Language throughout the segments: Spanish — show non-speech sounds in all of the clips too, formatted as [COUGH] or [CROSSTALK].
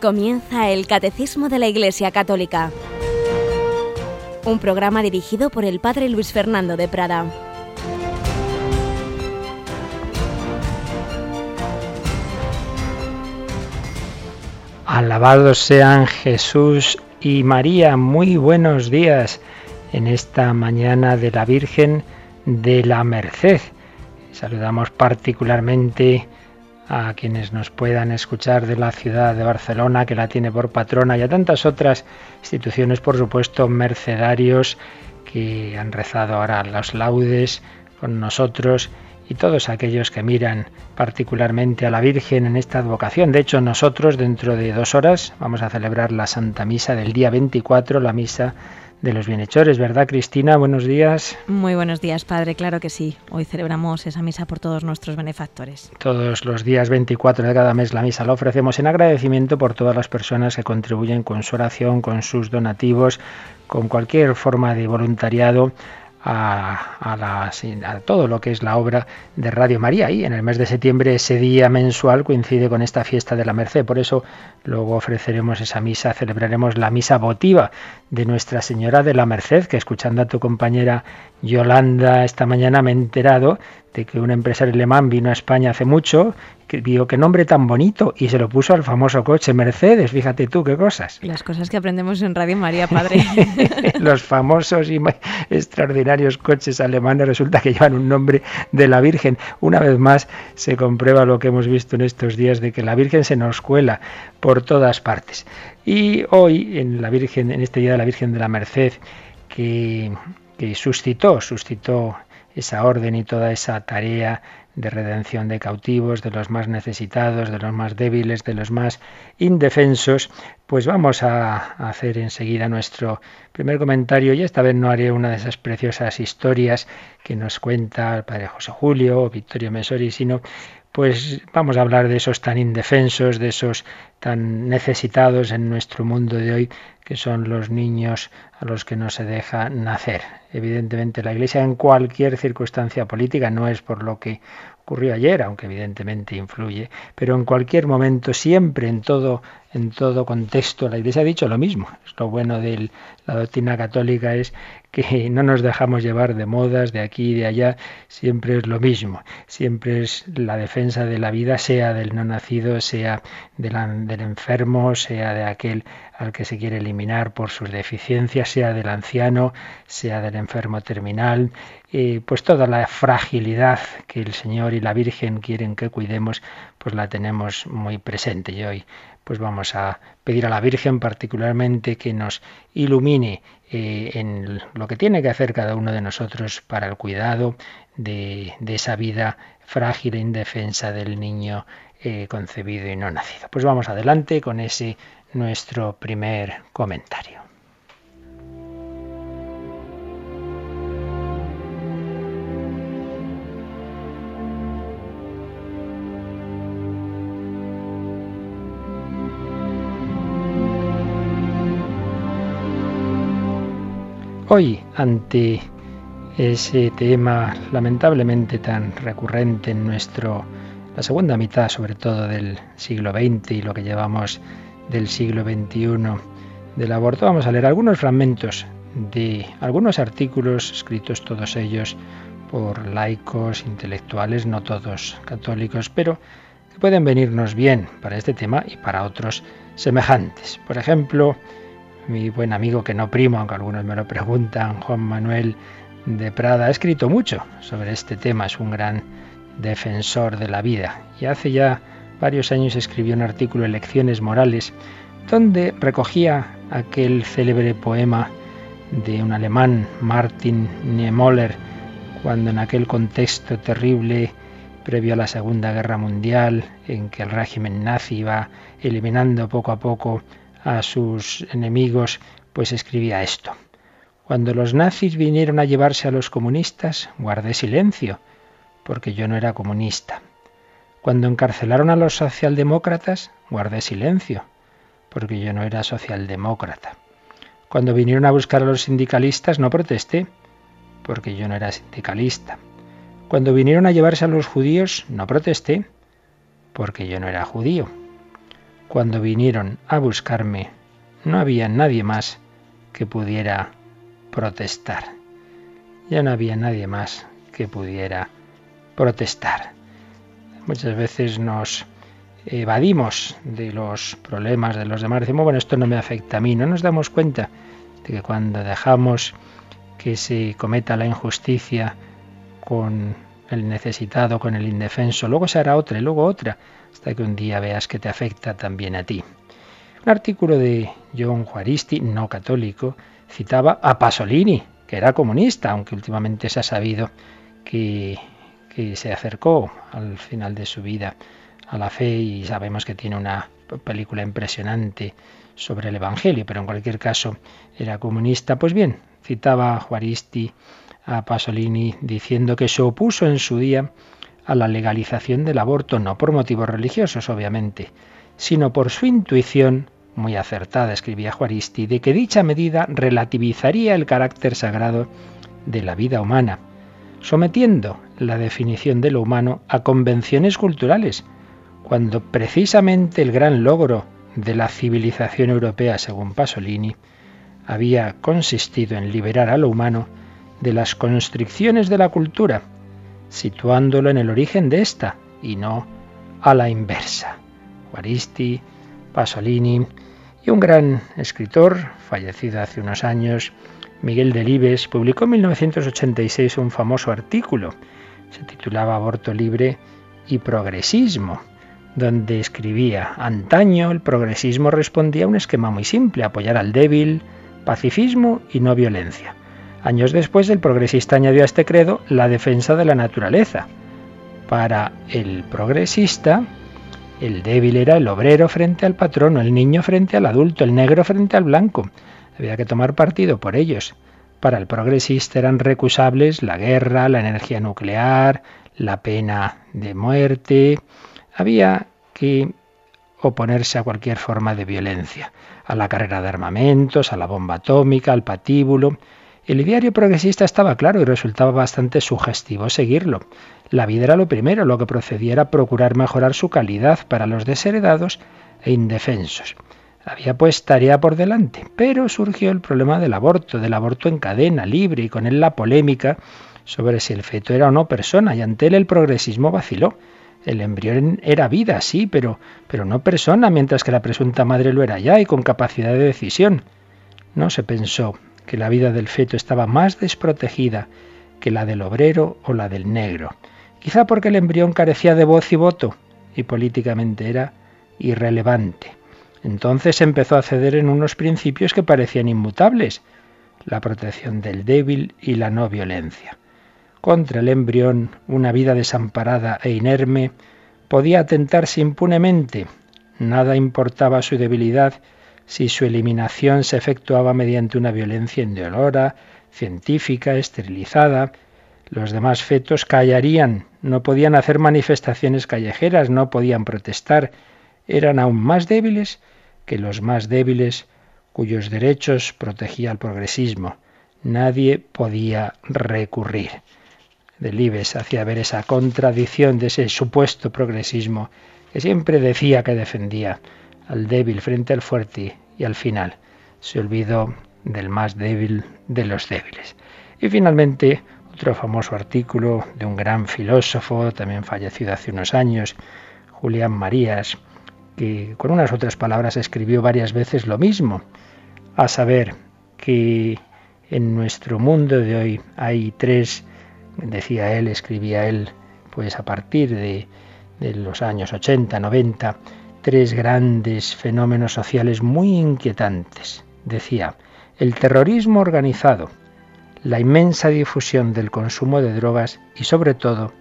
Comienza el Catecismo de la Iglesia Católica, un programa dirigido por el Padre Luis Fernando de Prada. Alabados sean Jesús y María, muy buenos días en esta mañana de la Virgen de la Merced. Saludamos particularmente a quienes nos puedan escuchar de la ciudad de Barcelona, que la tiene por patrona, y a tantas otras instituciones, por supuesto, mercedarios que han rezado ahora los laudes con nosotros y todos aquellos que miran particularmente a la Virgen en esta advocación. De hecho, nosotros dentro de dos horas vamos a celebrar la Santa Misa del día 24, la misa de los bienhechores, ¿verdad Cristina? Buenos días. Muy buenos días, Padre, claro que sí. Hoy celebramos esa misa por todos nuestros benefactores. Todos los días 24 de cada mes la misa la ofrecemos en agradecimiento por todas las personas que contribuyen con su oración, con sus donativos, con cualquier forma de voluntariado a, todo lo que es la obra de Radio María. Y en el mes de septiembre ese día mensual coincide con esta fiesta de la Merced. Por eso luego ofreceremos esa misa, celebraremos la misa votiva de Nuestra Señora de la Merced, que escuchando a tu compañera Yolanda esta mañana me he enterado de que un empresario alemán vino a España hace mucho, que vio qué nombre tan bonito y se lo puso al famoso coche Mercedes. Fíjate tú qué cosas. Las cosas que aprendemos en Radio María, [LAUGHS] padre. [LAUGHS] Los famosos y extraordinarios coches alemanes resulta que llevan un nombre de la Virgen. Una vez más se comprueba lo que hemos visto en estos días de que la Virgen se nos cuela por todas partes. Y hoy en la Virgen, en este día de la Virgen de la Merced, que, que suscitó, suscitó esa orden y toda esa tarea de redención de cautivos, de los más necesitados, de los más débiles, de los más indefensos, pues vamos a hacer enseguida nuestro primer comentario y esta vez no haré una de esas preciosas historias que nos cuenta el padre José Julio o Victorio Mesori, sino pues vamos a hablar de esos tan indefensos, de esos tan necesitados en nuestro mundo de hoy, que son los niños a los que no se deja nacer. Evidentemente la Iglesia en cualquier circunstancia política no es por lo que ocurrió ayer, aunque evidentemente influye, pero en cualquier momento, siempre, en todo, en todo contexto, la Iglesia ha dicho lo mismo. Lo bueno de la doctrina católica es que [LAUGHS] no nos dejamos llevar de modas de aquí y de allá, siempre es lo mismo, siempre es la defensa de la vida, sea del no nacido, sea del enfermo, sea de aquel al que se quiere eliminar por sus deficiencias, sea del anciano, sea del enfermo terminal, pues toda la fragilidad que el Señor y la Virgen quieren que cuidemos, pues la tenemos muy presente. Y hoy pues vamos a pedir a la Virgen particularmente que nos ilumine eh, en lo que tiene que hacer cada uno de nosotros para el cuidado de, esa vida frágil e indefensa del niño eh, concebido y no nacido. Pues vamos adelante con ese nuestro primer comentario. Hoy, ante ese tema lamentablemente tan recurrente en nuestro la segunda mitad, sobre todo del siglo XX y lo que llevamos del siglo XXI del aborto, vamos a leer algunos fragmentos de algunos artículos escritos todos ellos por laicos, intelectuales, no todos católicos, pero que pueden venirnos bien para este tema y para otros semejantes. Por ejemplo, mi buen amigo que no primo, aunque algunos me lo preguntan, Juan Manuel de Prada, ha escrito mucho sobre este tema, es un gran defensor de la vida. Y hace ya varios años escribió un artículo Elecciones Morales donde recogía aquel célebre poema de un alemán, Martin Niemöller, cuando en aquel contexto terrible previo a la Segunda Guerra Mundial, en que el régimen nazi iba eliminando poco a poco a sus enemigos, pues escribía esto. Cuando los nazis vinieron a llevarse a los comunistas, guardé silencio, porque yo no era comunista. Cuando encarcelaron a los socialdemócratas, guardé silencio, porque yo no era socialdemócrata. Cuando vinieron a buscar a los sindicalistas, no protesté, porque yo no era sindicalista. Cuando vinieron a llevarse a los judíos, no protesté, porque yo no era judío. Cuando vinieron a buscarme, no había nadie más que pudiera protestar. Ya no había nadie más que pudiera protestar. Muchas veces nos evadimos de los problemas de los demás. Decimos, bueno, esto no me afecta a mí. No nos damos cuenta de que cuando dejamos que se cometa la injusticia con el necesitado, con el indefenso, luego se hará otra y luego otra, hasta que un día veas que te afecta también a ti. Un artículo de John Juaristi, no católico, citaba a Pasolini, que era comunista, aunque últimamente se ha sabido que, que se acercó al final de su vida a la fe y sabemos que tiene una película impresionante sobre el Evangelio, pero en cualquier caso era comunista. Pues bien, citaba a Juaristi a Pasolini diciendo que se opuso en su día a la legalización del aborto, no por motivos religiosos, obviamente, sino por su intuición, muy acertada, escribía Juaristi, de que dicha medida relativizaría el carácter sagrado de la vida humana, sometiendo la definición de lo humano a convenciones culturales, cuando precisamente el gran logro de la civilización europea, según Pasolini, había consistido en liberar a lo humano de las constricciones de la cultura, situándolo en el origen de esta y no a la inversa. Juaristi, Pasolini y un gran escritor, fallecido hace unos años, Miguel Delibes, publicó en 1986 un famoso artículo. Se titulaba Aborto libre y progresismo donde escribía, antaño el progresismo respondía a un esquema muy simple, apoyar al débil, pacifismo y no violencia. Años después el progresista añadió a este credo la defensa de la naturaleza. Para el progresista, el débil era el obrero frente al patrono, el niño frente al adulto, el negro frente al blanco. Había que tomar partido por ellos. Para el progresista eran recusables la guerra, la energía nuclear, la pena de muerte, había que oponerse a cualquier forma de violencia, a la carrera de armamentos, a la bomba atómica, al patíbulo. El ideario progresista estaba claro y resultaba bastante sugestivo seguirlo. La vida era lo primero, lo que procedía era procurar mejorar su calidad para los desheredados e indefensos. Había pues tarea por delante, pero surgió el problema del aborto, del aborto en cadena, libre, y con él la polémica sobre si el feto era o no persona, y ante él el progresismo vaciló. El embrión era vida, sí, pero, pero no persona, mientras que la presunta madre lo era ya y con capacidad de decisión. No se pensó que la vida del feto estaba más desprotegida que la del obrero o la del negro. Quizá porque el embrión carecía de voz y voto y políticamente era irrelevante. Entonces empezó a ceder en unos principios que parecían inmutables, la protección del débil y la no violencia contra el embrión, una vida desamparada e inerme, podía atentarse impunemente. Nada importaba su debilidad si su eliminación se efectuaba mediante una violencia indolora, científica, esterilizada. Los demás fetos callarían, no podían hacer manifestaciones callejeras, no podían protestar, eran aún más débiles que los más débiles cuyos derechos protegía el progresismo. Nadie podía recurrir. Delibes hacía ver esa contradicción de ese supuesto progresismo que siempre decía que defendía al débil frente al fuerte y al final se olvidó del más débil de los débiles. Y finalmente, otro famoso artículo de un gran filósofo, también fallecido hace unos años, Julián Marías, que con unas otras palabras escribió varias veces lo mismo, a saber que en nuestro mundo de hoy hay tres decía él, escribía él, pues a partir de, de los años 80, 90, tres grandes fenómenos sociales muy inquietantes. Decía, el terrorismo organizado, la inmensa difusión del consumo de drogas y sobre todo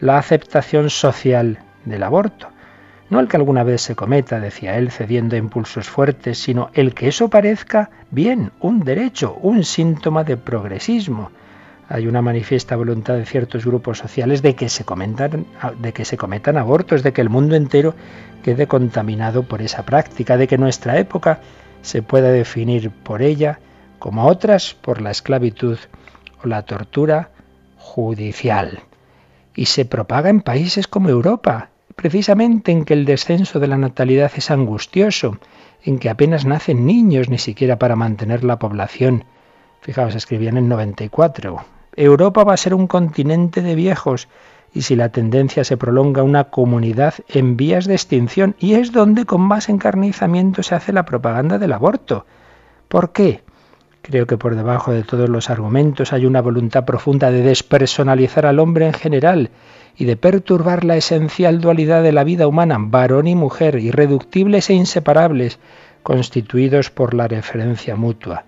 la aceptación social del aborto. No el que alguna vez se cometa, decía él, cediendo a impulsos fuertes, sino el que eso parezca bien, un derecho, un síntoma de progresismo hay una manifiesta voluntad de ciertos grupos sociales de que se comentan, de que se cometan abortos, de que el mundo entero quede contaminado por esa práctica, de que nuestra época se pueda definir por ella, como otras por la esclavitud o la tortura judicial. Y se propaga en países como Europa, precisamente en que el descenso de la natalidad es angustioso, en que apenas nacen niños ni siquiera para mantener la población. Fijaos, escribían en 94. Europa va a ser un continente de viejos y si la tendencia se prolonga una comunidad en vías de extinción y es donde con más encarnizamiento se hace la propaganda del aborto. ¿Por qué? Creo que por debajo de todos los argumentos hay una voluntad profunda de despersonalizar al hombre en general y de perturbar la esencial dualidad de la vida humana, varón y mujer, irreductibles e inseparables, constituidos por la referencia mutua.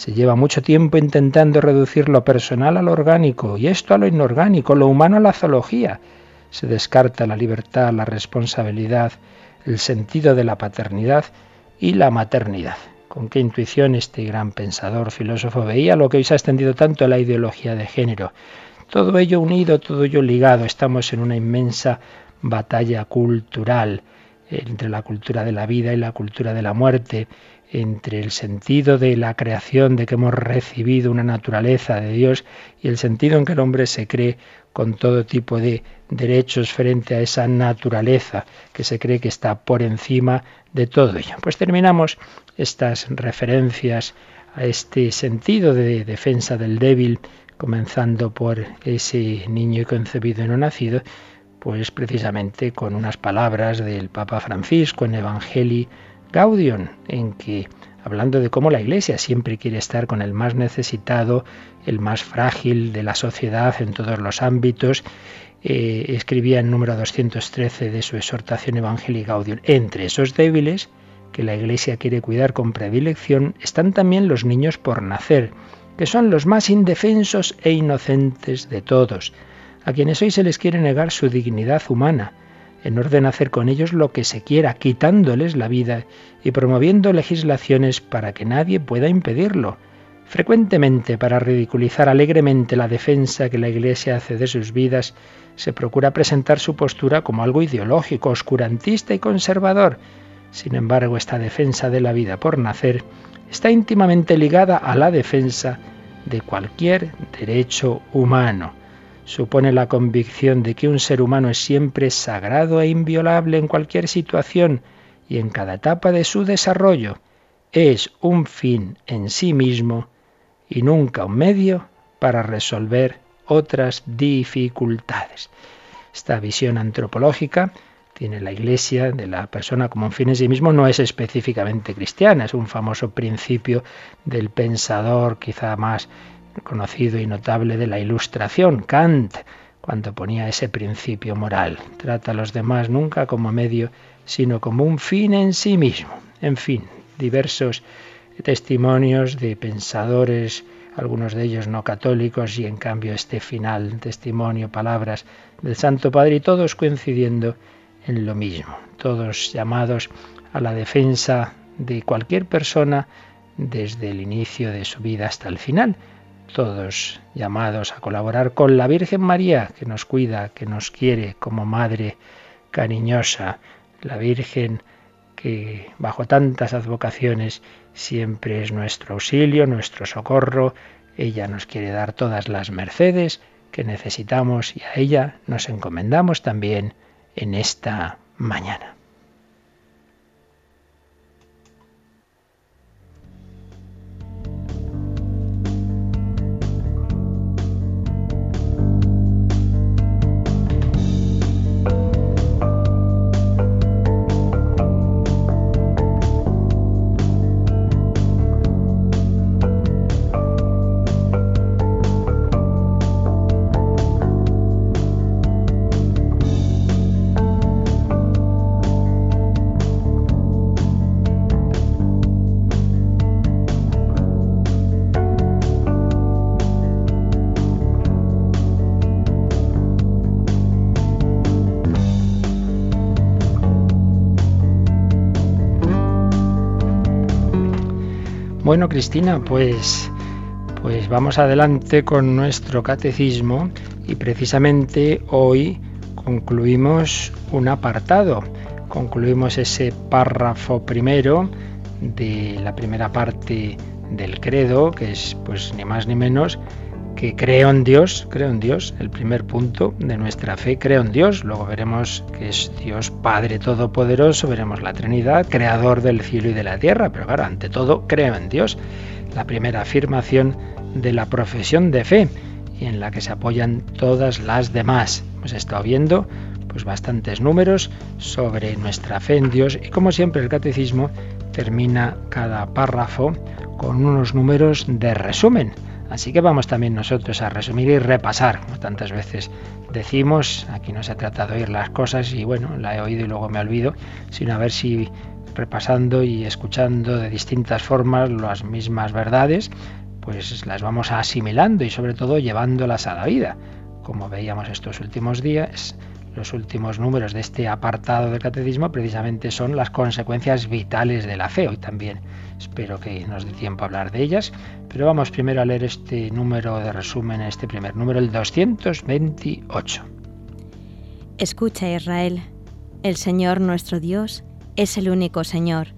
Se lleva mucho tiempo intentando reducir lo personal a lo orgánico y esto a lo inorgánico, lo humano a la zoología. Se descarta la libertad, la responsabilidad, el sentido de la paternidad y la maternidad. Con qué intuición este gran pensador, filósofo veía lo que hoy se ha extendido tanto a la ideología de género. Todo ello unido, todo ello ligado. Estamos en una inmensa batalla cultural entre la cultura de la vida y la cultura de la muerte, entre el sentido de la creación, de que hemos recibido una naturaleza de Dios, y el sentido en que el hombre se cree con todo tipo de derechos frente a esa naturaleza que se cree que está por encima de todo ello. Pues terminamos estas referencias a este sentido de defensa del débil, comenzando por ese niño concebido y no nacido, pues precisamente con unas palabras del Papa Francisco en Evangelii Gaudium, en que hablando de cómo la Iglesia siempre quiere estar con el más necesitado, el más frágil de la sociedad en todos los ámbitos, eh, escribía en número 213 de su exhortación Evangelii Gaudium, entre esos débiles que la Iglesia quiere cuidar con predilección están también los niños por nacer, que son los más indefensos e inocentes de todos, a quienes hoy se les quiere negar su dignidad humana, en orden a hacer con ellos lo que se quiera, quitándoles la vida y promoviendo legislaciones para que nadie pueda impedirlo. Frecuentemente, para ridiculizar alegremente la defensa que la Iglesia hace de sus vidas, se procura presentar su postura como algo ideológico, oscurantista y conservador. Sin embargo, esta defensa de la vida por nacer está íntimamente ligada a la defensa de cualquier derecho humano supone la convicción de que un ser humano es siempre sagrado e inviolable en cualquier situación y en cada etapa de su desarrollo. Es un fin en sí mismo y nunca un medio para resolver otras dificultades. Esta visión antropológica tiene la Iglesia de la persona como un fin en sí mismo no es específicamente cristiana, es un famoso principio del pensador quizá más conocido y notable de la Ilustración, Kant, cuando ponía ese principio moral. Trata a los demás nunca como medio, sino como un fin en sí mismo. En fin, diversos testimonios de pensadores, algunos de ellos no católicos, y en cambio este final, testimonio, palabras del Santo Padre, todos coincidiendo en lo mismo, todos llamados a la defensa de cualquier persona desde el inicio de su vida hasta el final todos llamados a colaborar con la Virgen María, que nos cuida, que nos quiere como madre cariñosa, la Virgen que bajo tantas advocaciones siempre es nuestro auxilio, nuestro socorro, ella nos quiere dar todas las mercedes que necesitamos y a ella nos encomendamos también en esta mañana. Bueno, Cristina, pues, pues vamos adelante con nuestro catecismo y precisamente hoy concluimos un apartado. Concluimos ese párrafo primero de la primera parte del credo, que es pues ni más ni menos que creo en Dios, creo en Dios, el primer punto de nuestra fe, creo en Dios, luego veremos que es Dios Padre Todopoderoso, veremos la Trinidad, Creador del cielo y de la tierra, pero claro, ante todo creo en Dios, la primera afirmación de la profesión de fe y en la que se apoyan todas las demás. Hemos estado viendo pues bastantes números sobre nuestra fe en Dios y como siempre el catecismo termina cada párrafo con unos números de resumen Así que vamos también nosotros a resumir y repasar, como tantas veces decimos, aquí no se trata de oír las cosas y bueno, la he oído y luego me olvido, sino a ver si repasando y escuchando de distintas formas las mismas verdades, pues las vamos asimilando y sobre todo llevándolas a la vida. Como veíamos estos últimos días, los últimos números de este apartado del catecismo precisamente son las consecuencias vitales de la fe. Hoy también espero que nos dé tiempo a hablar de ellas, pero vamos primero a leer este número de resumen, este primer número, el 228. Escucha Israel, el Señor nuestro Dios es el único Señor.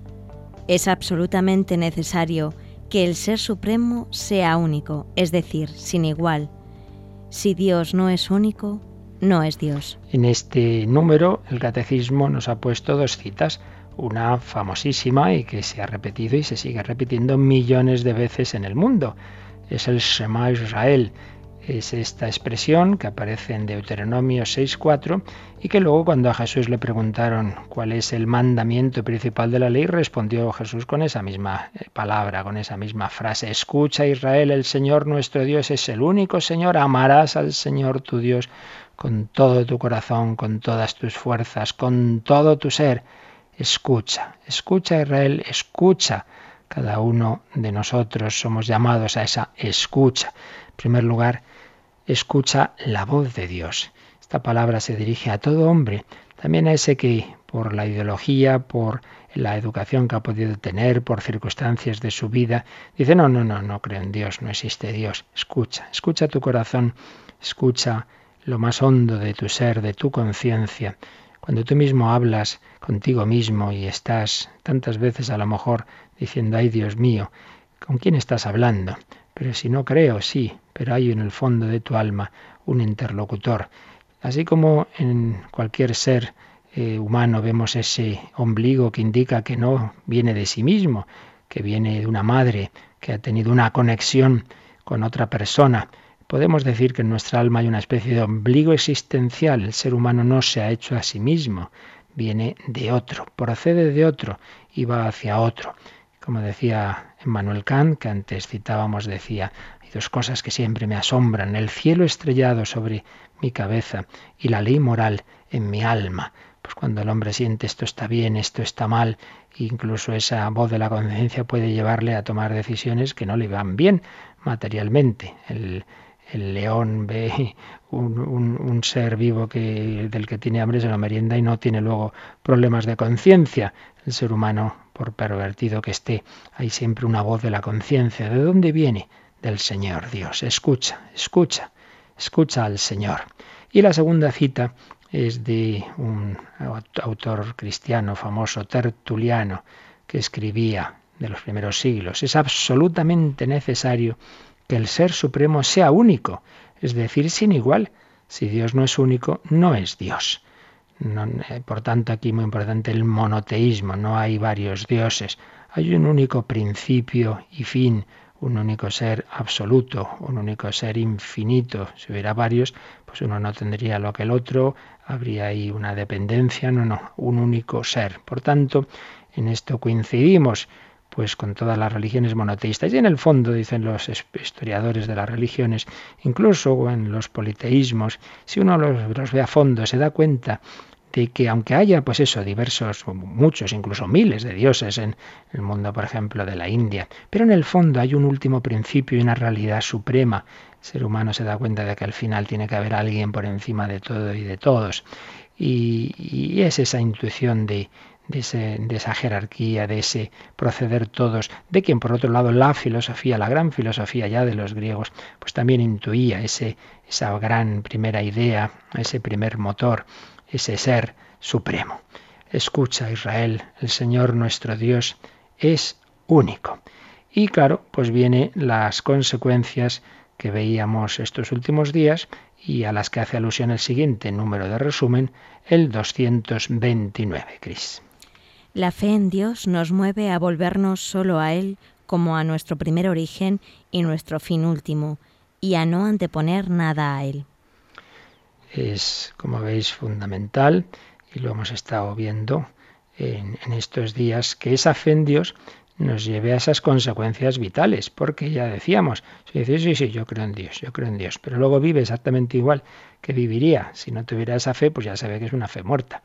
Es absolutamente necesario que el Ser Supremo sea único, es decir, sin igual. Si Dios no es único, no es Dios. En este número el catecismo nos ha puesto dos citas, una famosísima y que se ha repetido y se sigue repitiendo millones de veces en el mundo. Es el Shema Israel. Es esta expresión que aparece en Deuteronomio 6.4 y que luego cuando a Jesús le preguntaron cuál es el mandamiento principal de la ley, respondió Jesús con esa misma eh, palabra, con esa misma frase. Escucha Israel, el Señor nuestro Dios es el único Señor, amarás al Señor tu Dios con todo tu corazón, con todas tus fuerzas, con todo tu ser. Escucha, escucha Israel, escucha. Cada uno de nosotros somos llamados a esa escucha. En primer lugar, escucha la voz de Dios. Esta palabra se dirige a todo hombre, también a ese que por la ideología, por la educación que ha podido tener, por circunstancias de su vida, dice, no, no, no, no creo en Dios, no existe Dios. Escucha, escucha tu corazón, escucha lo más hondo de tu ser, de tu conciencia, cuando tú mismo hablas contigo mismo y estás tantas veces a lo mejor diciendo, ay Dios mío, ¿con quién estás hablando? Pero si no creo, sí, pero hay en el fondo de tu alma un interlocutor. Así como en cualquier ser eh, humano vemos ese ombligo que indica que no viene de sí mismo, que viene de una madre, que ha tenido una conexión con otra persona, Podemos decir que en nuestra alma hay una especie de ombligo existencial. El ser humano no se ha hecho a sí mismo, viene de otro, procede de otro y va hacia otro. Como decía Emmanuel Kant, que antes citábamos, decía, hay dos cosas que siempre me asombran, el cielo estrellado sobre mi cabeza y la ley moral en mi alma. Pues cuando el hombre siente esto está bien, esto está mal, incluso esa voz de la conciencia puede llevarle a tomar decisiones que no le van bien materialmente. El, el león ve un, ser vivo que, del que tiene hambre se lo merienda y no tiene luego problemas de conciencia. El ser humano, por pervertido que esté, hay siempre una voz de la conciencia. ¿De dónde viene? Del Señor Dios. Escucha, escucha, escucha al Señor. Y la segunda cita es de un autor cristiano famoso, Tertuliano, que escribía de los primeros siglos. Es absolutamente necesario que el Ser Supremo sea único, es decir, sin igual. Si Dios no es único, no es Dios. Eh, por tanto, aquí muy importante el monoteísmo, no hay varios dioses, hay un único principio y fin, un único ser absoluto, un único ser infinito. Si hubiera varios, pues uno no tendría lo que el otro, habría ahí una dependencia, no, no, un único ser. Por tanto, en esto coincidimos pues con todas las religiones monoteístas. Y en el fondo, dicen los historiadores de las religiones, incluso en los politeísmos, si uno los, ve a fondo, se da cuenta de que aunque haya, pues eso, diversos, muchos, incluso miles de dioses en el mundo, por ejemplo, de la India, pero en el fondo hay un último principio y una realidad suprema. El ser humano se da cuenta de que al final tiene que haber alguien por encima de todo y de todos. y es esa intuición de, de, esa jerarquía, de ese proceder todos, de quien por otro lado la filosofía, la gran filosofía ya de los griegos, pues también intuía ese, esa gran primera idea, ese primer motor, ese ser supremo. Escucha Israel, el Señor nuestro Dios es único. Y claro, pues vienen las consecuencias que veíamos estos últimos días y a las que hace alusión el siguiente número de resumen, el 229, Cris. La fe en Dios nos mueve a volvernos solo a Él como a nuestro primer origen y nuestro fin último, y a no anteponer nada a Él. Es, como veis, fundamental, y lo hemos estado viendo en, estos días, que esa fe en Dios nos lleve a esas consecuencias vitales, porque ya decíamos, si dices, sí, sí, yo creo en Dios, yo creo en Dios, pero luego vive exactamente igual que viviría si no tuviera esa fe, pues ya se ve que es una fe muerta.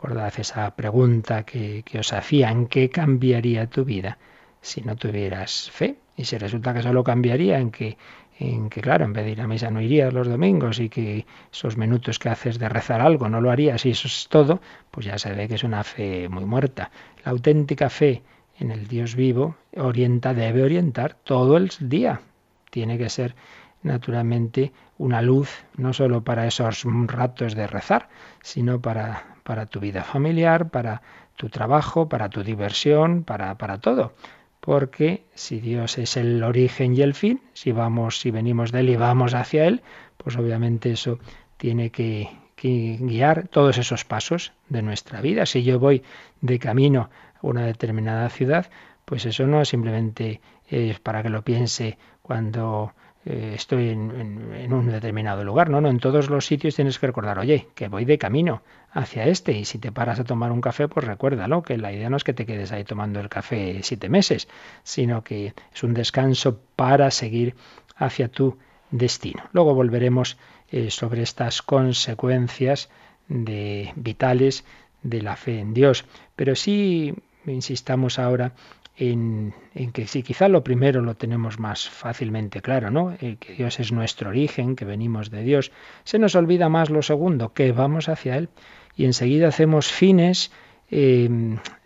Recordad esa pregunta que, que os hacía, ¿en qué cambiaría tu vida si no tuvieras fe? Y si resulta que solo cambiaría en que en que, claro, en vez de ir a misa no irías los domingos y que esos minutos que haces de rezar algo no lo harías y eso es todo, pues ya se ve que es una fe muy muerta. La auténtica fe en el Dios vivo orienta, debe orientar todo el día. Tiene que ser naturalmente una luz, no solo para esos ratos de rezar, sino para, para tu vida familiar, para tu trabajo, para tu diversión, para, para todo porque si Dios es el origen y el fin, si vamos, si venimos de él y vamos hacia él, pues obviamente eso tiene que, guiar todos esos pasos de nuestra vida. Si yo voy de camino a una determinada ciudad, pues eso no simplemente es para que lo piense cuando eh, estoy en, un determinado lugar. No, no, en todos los sitios tienes que recordar, oye, que voy de camino hacia este y si te paras a tomar un café, pues recuérdalo, que la idea no es que te quedes ahí tomando el café siete meses, sino que es un descanso para seguir hacia tu destino. Luego volveremos eh, sobre estas consecuencias de, vitales de la fe en Dios, pero sí insistamos ahora en, que si quizá lo primero lo tenemos más fácilmente claro, ¿no? Eh, que Dios es nuestro origen, que venimos de Dios. Se nos olvida más lo segundo, que vamos hacia Él. Y enseguida hacemos fines eh,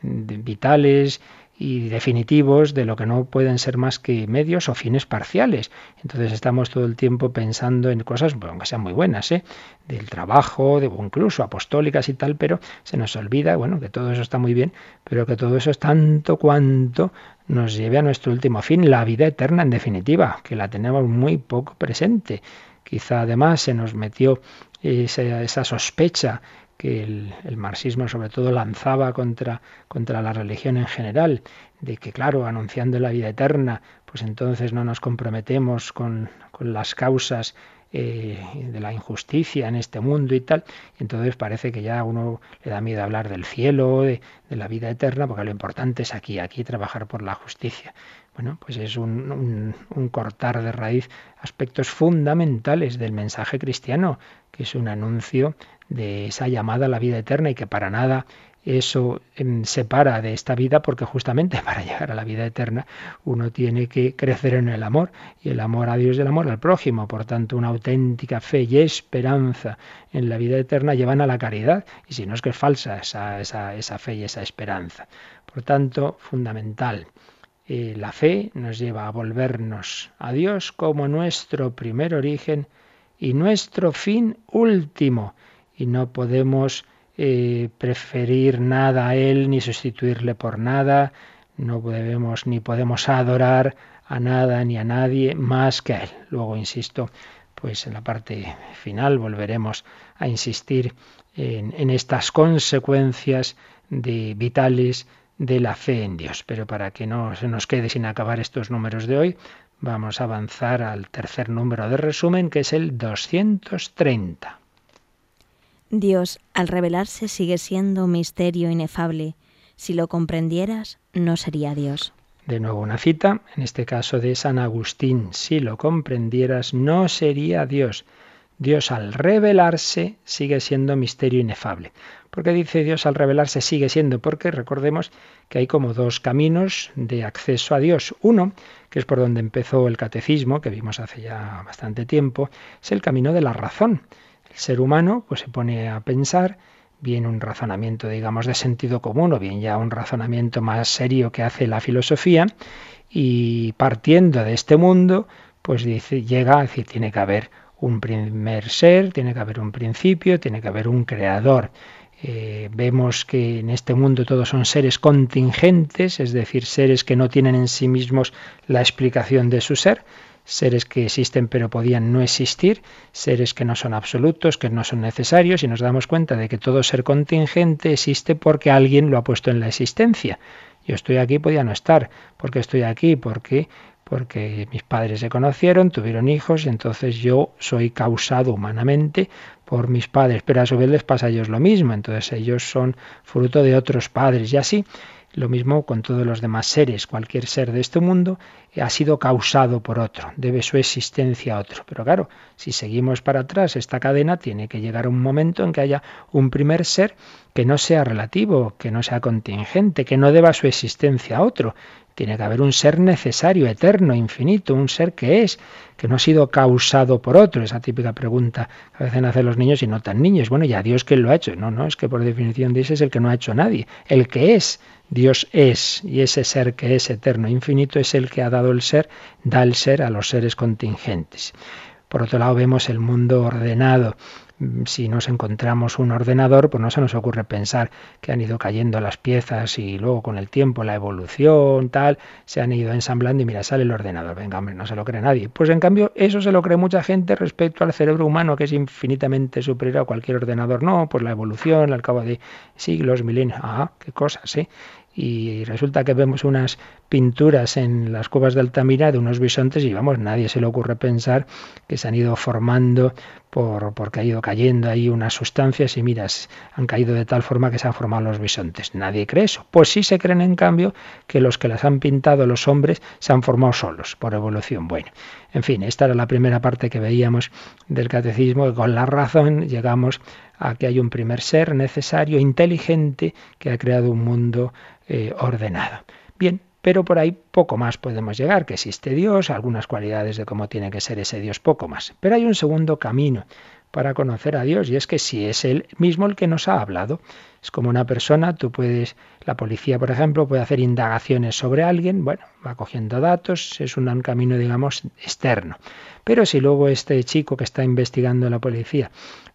vitales y definitivos de lo que no pueden ser más que medios o fines parciales. Entonces estamos todo el tiempo pensando en cosas, bueno, que sean muy buenas, ¿eh? del trabajo, de, incluso apostólicas y tal, pero se nos olvida, bueno, que todo eso está muy bien, pero que todo eso es tanto cuanto nos lleve a nuestro último fin, la vida eterna en definitiva, que la tenemos muy poco presente. Quizá además se nos metió esa, esa sospecha que el, marxismo sobre todo lanzaba contra, contra la religión en general, de que claro, anunciando la vida eterna, pues entonces no nos comprometemos con, con las causas eh, de la injusticia en este mundo y tal. Entonces parece que ya uno le da miedo hablar del cielo, de, la vida eterna, porque lo importante es aquí, aquí trabajar por la justicia. Bueno, pues es un, un cortar de raíz aspectos fundamentales del mensaje cristiano, que es un anuncio de esa llamada a la vida eterna y que para nada eso em, separa de esta vida porque justamente [LAUGHS] para llegar a la vida eterna uno tiene que crecer en el amor y el amor a Dios y el amor al prójimo. Por tanto, una auténtica fe y esperanza en la vida eterna llevan a la caridad y si no es que es falsa esa, esa, esa fe y esa esperanza. Por tanto, fundamental. Eh, la fe nos lleva a volvernos a Dios como nuestro primer origen y nuestro fin último y no podemos eh, preferir nada a Él ni sustituirle por nada, no debemos ni podemos adorar a nada ni a nadie más que a Él. Luego, insisto, pues en la parte final volveremos a insistir en, en estas consecuencias de, vitales de la fe en Dios. Pero para que no se nos quede sin acabar estos números de hoy, vamos a avanzar al tercer número de resumen, que es el 230. Dios, al revelarse, sigue siendo un misterio inefable. Si lo comprendieras, no sería Dios. De nuevo una cita, en este caso de San Agustín, si lo comprendieras, no sería Dios. Dios al revelarse sigue siendo misterio inefable. ¿Por qué dice Dios al revelarse sigue siendo? Porque recordemos que hay como dos caminos de acceso a Dios. Uno, que es por donde empezó el catecismo, que vimos hace ya bastante tiempo, es el camino de la razón ser humano pues se pone a pensar, bien un razonamiento, digamos, de sentido común, o bien ya un razonamiento más serio que hace la filosofía, y partiendo de este mundo, pues dice, llega a decir, tiene que haber un primer ser, tiene que haber un principio, tiene que haber un creador. Eh, vemos que en este mundo todos son seres contingentes, es decir, seres que no tienen en sí mismos la explicación de su ser, seres que existen pero podían no existir, seres que no son absolutos, que no son necesarios, y nos damos cuenta de que todo ser contingente existe porque alguien lo ha puesto en la existencia. Yo estoy aquí, podía no estar. porque estoy aquí? Porque porque mis padres se conocieron, tuvieron hijos, y entonces yo soy causado humanamente por mis padres, pero a su vez les pasa a ellos lo mismo, entonces ellos son fruto de otros padres y así lo mismo con todos los demás seres. Cualquier ser de este mundo ha sido causado por otro, debe su existencia a otro. Pero claro, si seguimos para atrás esta cadena, tiene que llegar un momento en que haya un primer ser que no sea relativo, que no sea contingente, que no deba su existencia a otro. Tiene que haber un ser necesario, eterno, infinito, un ser que es, que no ha sido causado por otro. Esa típica pregunta que a veces hacen los niños y no tan niños. Bueno, ya Dios que lo ha hecho. No, no, es que por definición Dios es el que no ha hecho nadie. El que es, Dios es, y ese ser que es eterno, infinito, es el que ha dado el ser, da el ser a los seres contingentes. Por otro lado, vemos el mundo ordenado. Si nos encontramos un ordenador, pues no se nos ocurre pensar que han ido cayendo las piezas y luego con el tiempo, la evolución, tal, se han ido ensamblando y mira, sale el ordenador. Venga, hombre, no se lo cree nadie. Pues en cambio, eso se lo cree mucha gente respecto al cerebro humano, que es infinitamente superior a cualquier ordenador. No, pues la evolución al cabo de siglos, milenios. Ah, qué cosas, ¿eh? Y resulta que vemos unas pinturas en las cuevas de Altamira de unos bisontes y vamos, nadie se le ocurre pensar que se han ido formando por, porque ha ido cayendo ahí unas sustancias y miras, han caído de tal forma que se han formado los bisontes. Nadie cree eso. Pues sí se creen en cambio que los que las han pintado los hombres se han formado solos por evolución. Bueno, en fin, esta era la primera parte que veíamos del catecismo, que con la razón llegamos a que hay un primer ser necesario, inteligente, que ha creado un mundo eh, ordenado. Bien, pero por ahí poco más podemos llegar, que existe Dios, algunas cualidades de cómo tiene que ser ese Dios, poco más. Pero hay un segundo camino para conocer a Dios y es que si es Él mismo el que nos ha hablado, es como una persona, tú puedes, la policía por ejemplo, puede hacer indagaciones sobre alguien, bueno, va cogiendo datos, es un camino digamos externo. Pero si luego este chico que está investigando la policía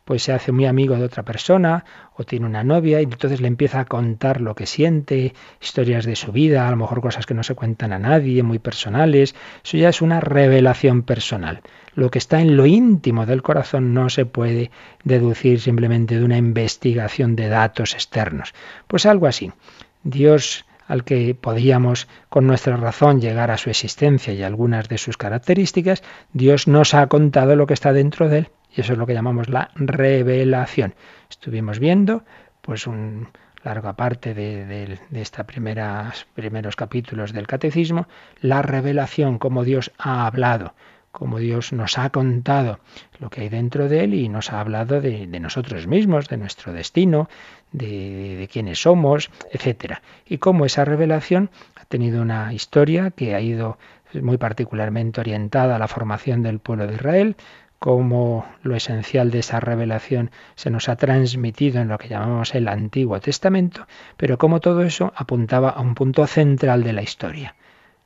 pues se hace muy amigo de otra persona o tiene una novia y entonces le empieza a contar lo que siente, historias de su vida, a lo mejor cosas que no se cuentan a nadie, muy personales. Eso ya es una revelación personal. Lo que está en lo íntimo del corazón no se puede deducir simplemente de una investigación de datos externos. Pues algo así. Dios al que podíamos con nuestra razón llegar a su existencia y algunas de sus características, Dios nos ha contado lo que está dentro de él y eso es lo que llamamos la revelación. Estuvimos viendo pues un larga parte de, de, de estos primeros capítulos del catecismo, la revelación, cómo Dios ha hablado, cómo Dios nos ha contado lo que hay dentro de Él y nos ha hablado de, nosotros mismos, de nuestro destino, de, de, quiénes somos, etc. Y cómo esa revelación ha tenido una historia que ha ido muy particularmente orientada a la formación del pueblo de Israel, cómo lo esencial de esa revelación se nos ha transmitido en lo que llamamos el Antiguo Testamento, pero cómo todo eso apuntaba a un punto central de la historia.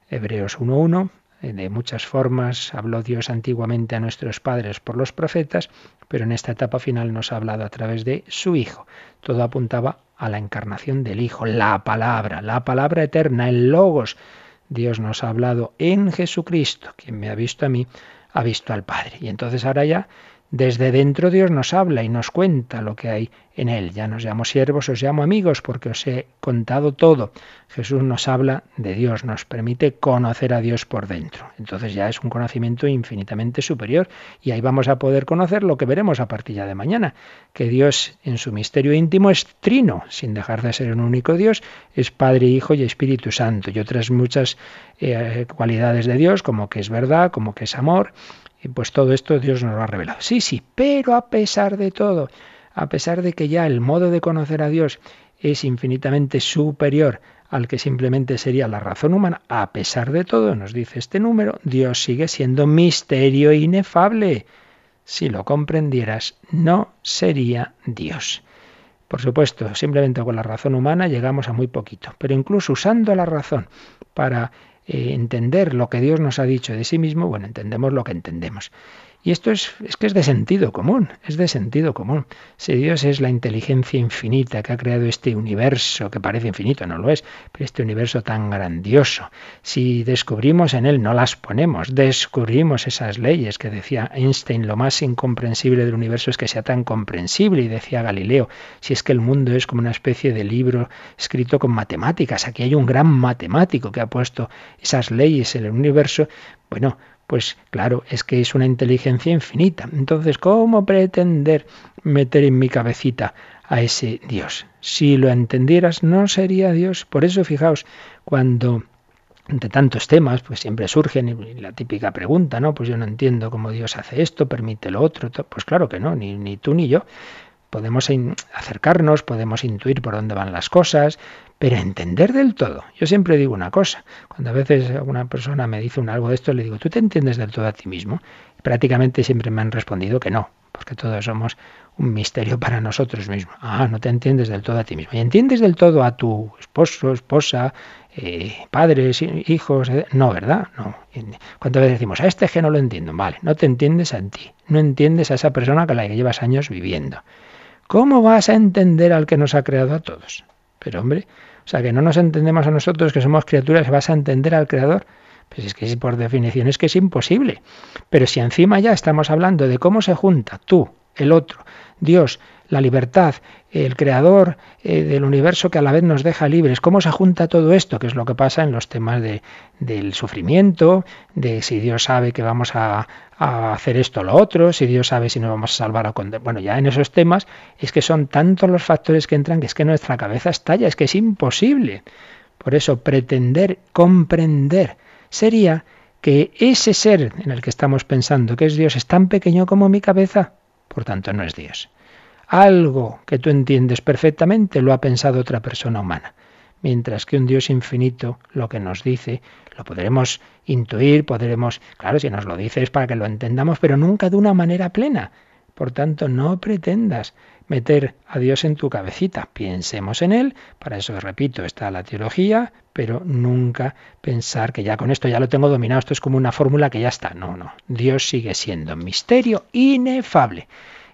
Hebreos 1.1, eh, de muchas formas habló Dios antiguamente a nuestros padres por los profetas, pero en esta etapa final nos ha hablado a través de su Hijo. Todo apuntaba a la encarnación del Hijo, la palabra, la palabra eterna, el Logos. Dios nos ha hablado en Jesucristo, quien me ha visto a mí, ha visto al Padre. Y entonces ahora ya desde dentro Dios nos habla y nos cuenta lo que hay en Él. Ya nos llamo siervos, os llamo amigos, porque os he contado todo. Jesús nos habla de Dios, nos permite conocer a Dios por dentro. Entonces ya es un conocimiento infinitamente superior y ahí vamos a poder conocer lo que veremos a partir de mañana, que Dios en su misterio íntimo es trino, sin dejar de ser un único Dios, es Padre, Hijo y Espíritu Santo y otras muchas eh, cualidades de Dios, como que es verdad, como que es amor pues todo esto Dios nos lo ha revelado. Sí, sí, pero a pesar de todo, a pesar de que ya el modo de conocer a Dios es infinitamente superior al que simplemente sería la razón humana, a pesar de todo, nos dice este número, Dios sigue siendo misterio inefable. Si lo comprendieras, no sería Dios. Por supuesto, simplemente con la razón humana llegamos a muy poquito, pero incluso usando la razón para eh, entender lo que Dios nos ha dicho de sí mismo, bueno, entendemos lo que entendemos. Y esto es, es que es de sentido común, es de sentido común. Si Dios es la inteligencia infinita que ha creado este universo, que parece infinito, no lo es, pero este universo tan grandioso, si descubrimos en él, no las ponemos, descubrimos esas leyes que decía Einstein, lo más incomprensible del universo es que sea tan comprensible, y decía Galileo, si es que el mundo es como una especie de libro escrito con matemáticas, aquí hay un gran matemático que ha puesto esas leyes en el universo, bueno, pues claro, es que es una inteligencia infinita. Entonces, ¿cómo pretender meter en mi cabecita a ese Dios? Si lo entendieras, no sería Dios. Por eso, fijaos, cuando entre tantos temas, pues siempre surgen la típica pregunta, ¿no? Pues yo no entiendo cómo Dios hace esto, permite lo otro. Pues claro que no, ni, ni tú ni yo podemos acercarnos, podemos intuir por dónde van las cosas, pero entender del todo. Yo siempre digo una cosa, cuando a veces alguna persona me dice un algo de esto, le digo, ¿tú te entiendes del todo a ti mismo? Y prácticamente siempre me han respondido que no, porque todos somos un misterio para nosotros mismos. Ah, no te entiendes del todo a ti mismo. Y entiendes del todo a tu esposo, esposa, eh, padres, hijos. Eh, no, ¿verdad? No. ¿Cuántas veces decimos, a este que no lo entiendo? Vale, no te entiendes a ti. No entiendes a esa persona con la que llevas años viviendo. ¿Cómo vas a entender al que nos ha creado a todos? Pero hombre, o sea, que no nos entendemos a nosotros que somos criaturas, vas a entender al Creador. Pues es que por definición es que es imposible. Pero si encima ya estamos hablando de cómo se junta tú, el otro, Dios, la libertad, el creador eh, del universo que a la vez nos deja libres. ¿Cómo se junta todo esto? Que es lo que pasa en los temas de, del sufrimiento, de si Dios sabe que vamos a, a hacer esto o lo otro, si Dios sabe si nos vamos a salvar o condenar. Bueno, ya en esos temas es que son tantos los factores que entran que es que nuestra cabeza estalla, es que es imposible. Por eso pretender comprender sería que ese ser en el que estamos pensando que es Dios es tan pequeño como mi cabeza, por tanto no es Dios. Algo que tú entiendes perfectamente lo ha pensado otra persona humana. Mientras que un Dios infinito lo que nos dice lo podremos intuir, podremos, claro, si nos lo dice es para que lo entendamos, pero nunca de una manera plena. Por tanto, no pretendas meter a Dios en tu cabecita. Piensemos en Él, para eso, repito, está la teología, pero nunca pensar que ya con esto ya lo tengo dominado, esto es como una fórmula que ya está. No, no, Dios sigue siendo misterio inefable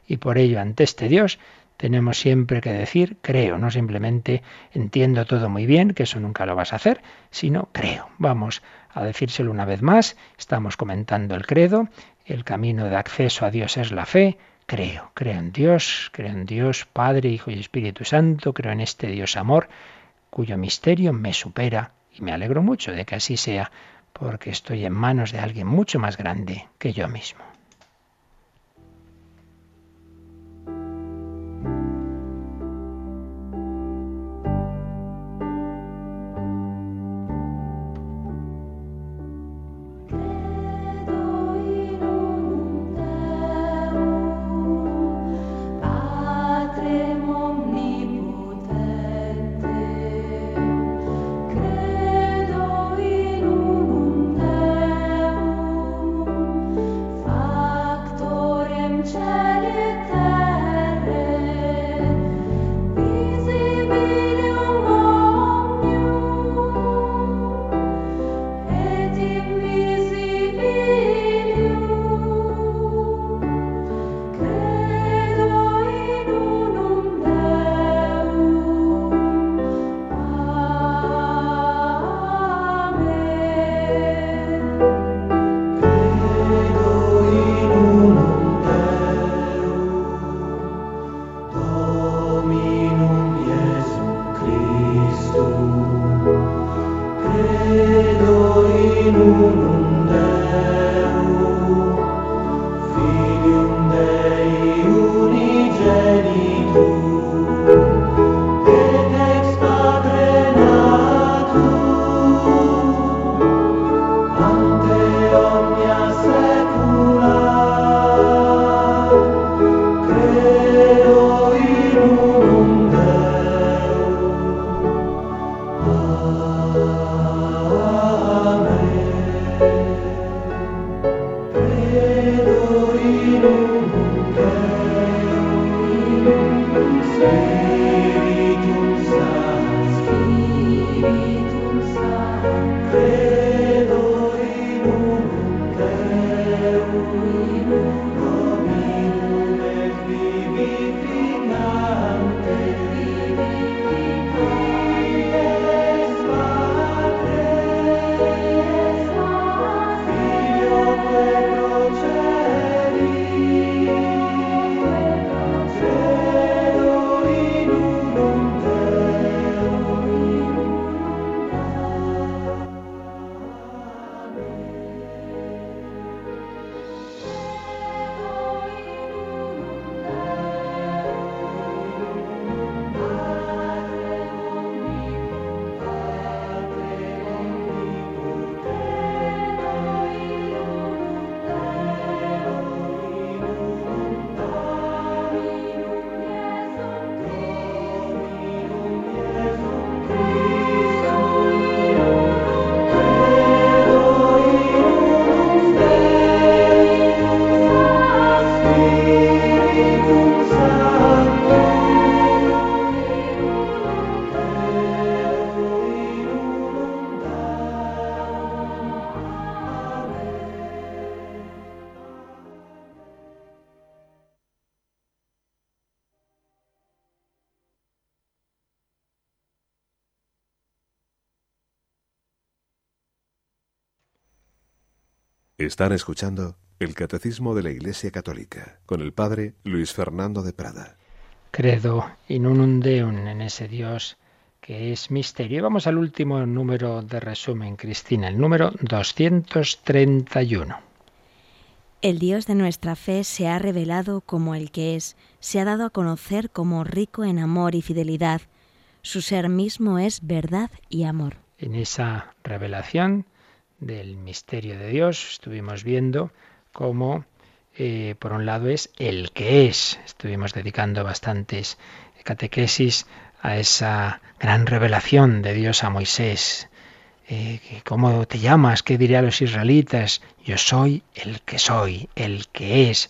y por ello ante este Dios tenemos siempre que decir creo, no simplemente entiendo todo muy bien, que eso nunca lo vas a hacer, sino creo. Vamos a decírselo una vez más, estamos comentando el credo, el camino de acceso a Dios es la fe, creo, creo en Dios, creo en Dios Padre, Hijo y Espíritu Santo, creo en este Dios amor, cuyo misterio me supera y me alegro mucho de que así sea, porque estoy en manos de alguien mucho más grande que yo mismo. Están escuchando el Catecismo de la Iglesia Católica con el Padre Luis Fernando de Prada. Credo in unum Deum, en ese Dios que es misterio. Y vamos al último número de resumen, Cristina, el número 231. El Dios de nuestra fe se ha revelado como el que es, se ha dado a conocer como rico en amor y fidelidad. Su ser mismo es verdad y amor. En esa revelación del misterio de Dios. Estuvimos viendo cómo, eh, por un lado, es el que es. Estuvimos dedicando bastantes catequesis a esa gran revelación de Dios a Moisés. Eh, ¿Cómo te llamas? ¿Qué diría a los israelitas? Yo soy el que soy, el que es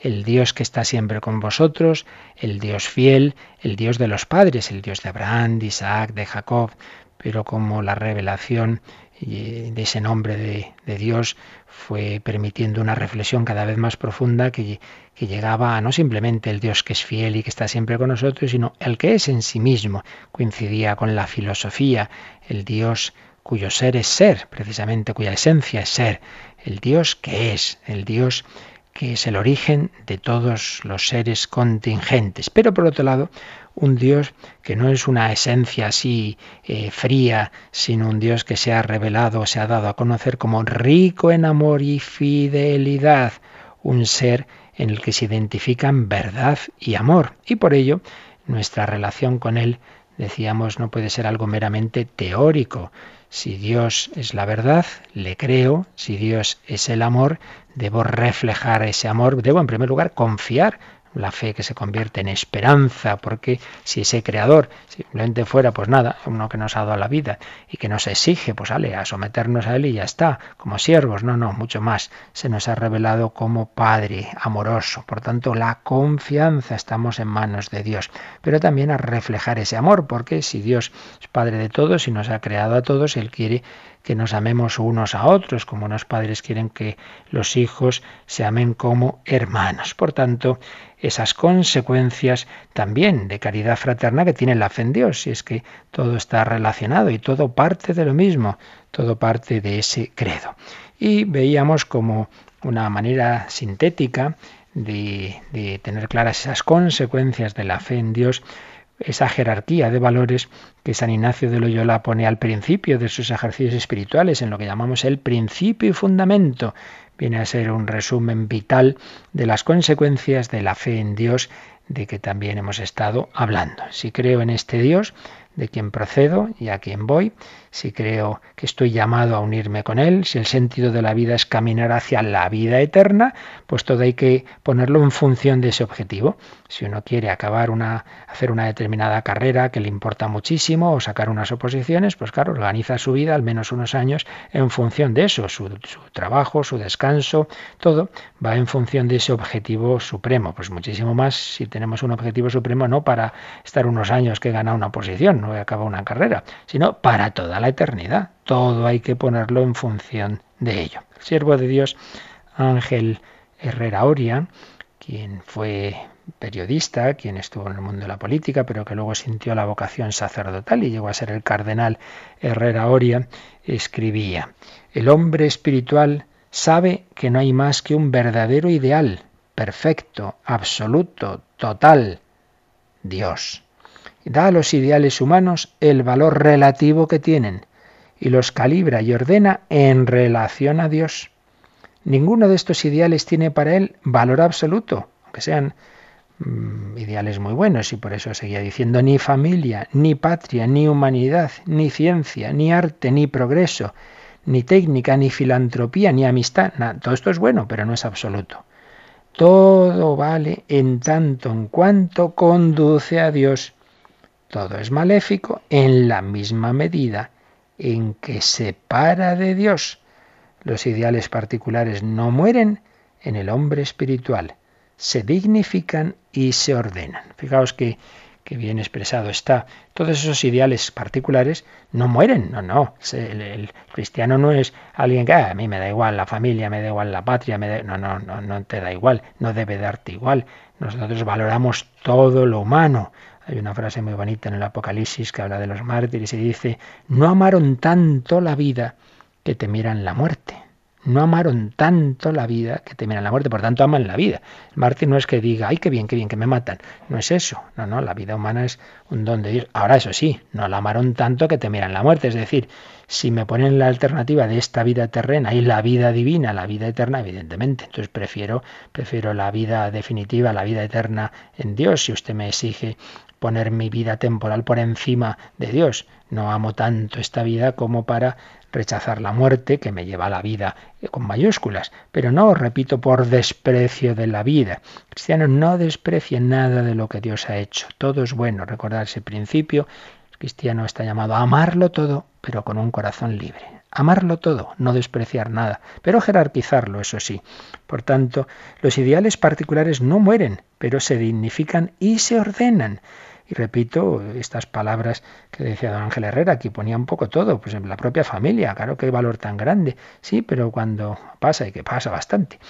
el Dios que está siempre con vosotros, el Dios fiel, el Dios de los padres, el Dios de Abraham, de Isaac, de Jacob, pero como la revelación de ese nombre de, Dios fue permitiendo una reflexión cada vez más profunda que, que, llegaba a no simplemente el Dios que es fiel y que está siempre con nosotros, sino el que es en sí mismo. Coincidía con la filosofía, el Dios cuyo ser es ser, precisamente cuya esencia es ser, el Dios que es, el Dios que es el origen de todos los seres contingentes. Pero por otro lado, un Dios que no es una esencia así eh, fría, sino un Dios que se ha revelado, se ha dado a conocer como rico en amor y fidelidad, un ser en el que se identifican verdad y amor. Y por ello, nuestra relación con Él, decíamos, no puede ser algo meramente teórico. Si Dios es la verdad, le creo. Si Dios es el amor, debo reflejar ese amor. Debo, en primer lugar, confiar la fe que se convierte en esperanza, porque si ese creador simplemente fuera, pues nada, uno que nos ha dado la vida y que nos exige, pues sale a someternos a él y ya está, como siervos, no, no, mucho más, se nos ha revelado como Padre amoroso, por tanto la confianza estamos en manos de Dios, pero también a reflejar ese amor, porque si Dios es Padre de todos y nos ha creado a todos, Él quiere que nos amemos unos a otros, como los padres quieren que los hijos se amen como hermanos. Por tanto, esas consecuencias también de caridad fraterna que tiene la fe en Dios, si es que todo está relacionado y todo parte de lo mismo, todo parte de ese credo. Y veíamos como una manera sintética de, de tener claras esas consecuencias de la fe en Dios, esa jerarquía de valores que San Ignacio de Loyola pone al principio de sus ejercicios espirituales, en lo que llamamos el principio y fundamento. Viene a ser un resumen vital de las consecuencias de la fe en Dios de que también hemos estado hablando. Si creo en este Dios, de quien procedo y a quien voy, si creo que estoy llamado a unirme con Él, si el sentido de la vida es caminar hacia la vida eterna, pues todo hay que ponerlo en función de ese objetivo. Si uno quiere acabar una, hacer una determinada carrera que le importa muchísimo o sacar unas oposiciones, pues claro, organiza su vida al menos unos años en función de eso, su, trabajo, su descanso, todo va en función de ese objetivo supremo. Pues muchísimo más si tenemos un objetivo supremo no para estar unos años que gana una oposición, no acaba una carrera, sino para toda la eternidad. Todo hay que ponerlo en función de ello. El siervo de Dios Ángel Herrera Oria, quien fue periodista, quien estuvo en el mundo de la política, pero que luego sintió la vocación sacerdotal y llegó a ser el cardenal Herrera Oria, escribía, el hombre espiritual sabe que no hay más que un verdadero ideal, perfecto, absoluto, total, Dios. Da a los ideales humanos el valor relativo que tienen y los calibra y ordena en relación a Dios. Ninguno de estos ideales tiene para él valor absoluto, aunque sean mm, ideales muy buenos, y por eso seguía diciendo ni familia, ni patria, ni humanidad, ni ciencia, ni arte, ni progreso, ni técnica, ni filantropía, ni amistad. todo esto es bueno, pero no es absoluto. Todo vale en tanto en cuanto conduce a Dios. Todo es maléfico en la misma medida en que separa de Dios. Los ideales particulares no mueren en el hombre espiritual, se dignifican y se ordenan. Fijaos que bien expresado está. Todos esos ideales particulares no mueren, no, no. El, cristiano no es alguien que ah, a mí me da igual la familia, me da igual la patria, me no, no, no, no te da igual, no debe darte igual. Nosotros valoramos todo lo humano. Hay una frase muy bonita en el Apocalipsis que habla de los mártires y dice, no amaron tanto la vida que temieran la muerte no amaron tanto la vida que temen la muerte, por tanto aman la vida. El mártir no es que diga, ay, qué bien, qué bien, que me matan. No es eso. No, no, la vida humana es un don de Dios. Ahora, eso sí, no la amaron tanto que temieran la muerte. Es decir, si me ponen la alternativa de esta vida terrena y la vida divina, la vida eterna, evidentemente. Entonces prefiero, prefiero la vida definitiva, la vida eterna en Dios. Si usted me exige poner mi vida temporal por encima de Dios. No amo tanto esta vida como para rechazar la muerte, que me lleva a la vida con mayúsculas, pero no, repito, por desprecio de la vida. Cristiano no desprecia nada de lo que Dios ha hecho. Todo es bueno. Recordar ese principio. El cristiano está llamado a amarlo todo, pero con un corazón libre. Amarlo todo, no despreciar nada, pero jerarquizarlo, eso sí. Por tanto, los ideales particulares no mueren, pero se dignifican y se ordenan. Y repito estas palabras que decía don Ángel Herrera, que ponía un poco todo, pues en la propia familia, claro que hay valor tan grande, sí, pero cuando pasa, y que pasa bastante,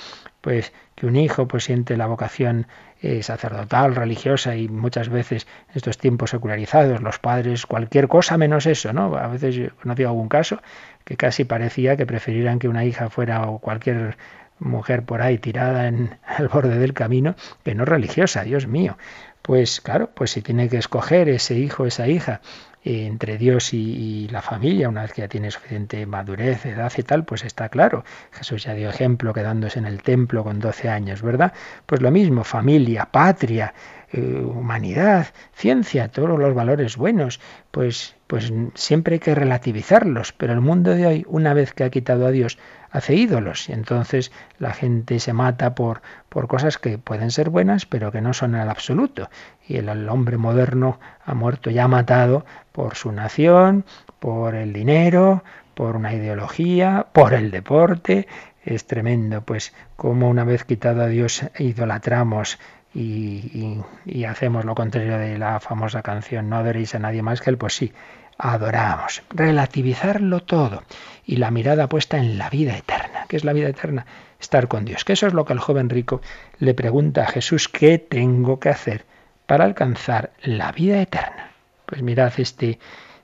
pues que un hijo pues siente la vocación eh, sacerdotal, religiosa y muchas veces en estos tiempos secularizados, los padres cualquier cosa menos eso, ¿no? A veces yo he conocido algún caso que casi parecía que preferieran que una hija fuera o cualquier mujer por ahí tirada en el borde del camino que no religiosa, Dios mío. Pues claro, pues si tiene que escoger ese hijo, esa hija, eh, entre Dios y, la familia, una vez que ya tiene suficiente madurez, edad y tal, pues está claro. Jesús ya dio ejemplo quedándose en el templo con 12 años, ¿verdad? Pues lo mismo, familia, patria, eh, humanidad, ciencia, todos los valores buenos, pues, pues siempre hay que relativizarlos, pero el mundo de hoy, una vez que ha quitado a Dios, hace ídolos y entonces la gente se mata por, por cosas que pueden ser buenas pero que no son el absoluto. Y el, hombre moderno ha muerto ya matado por su nación, por el dinero, por una ideología, por el deporte. Es tremendo, pues como una vez quitado a Dios idolatramos y, y, hacemos lo contrario de la famosa canción No adoréis a nadie más que él, pues sí, adoramos. Relativizarlo todo y la mirada puesta en la vida eterna. ¿Qué es la vida eterna? Estar con Dios. Que eso es lo que el joven rico le pregunta a Jesús, ¿qué tengo que hacer para alcanzar la vida eterna? Pues mirad este,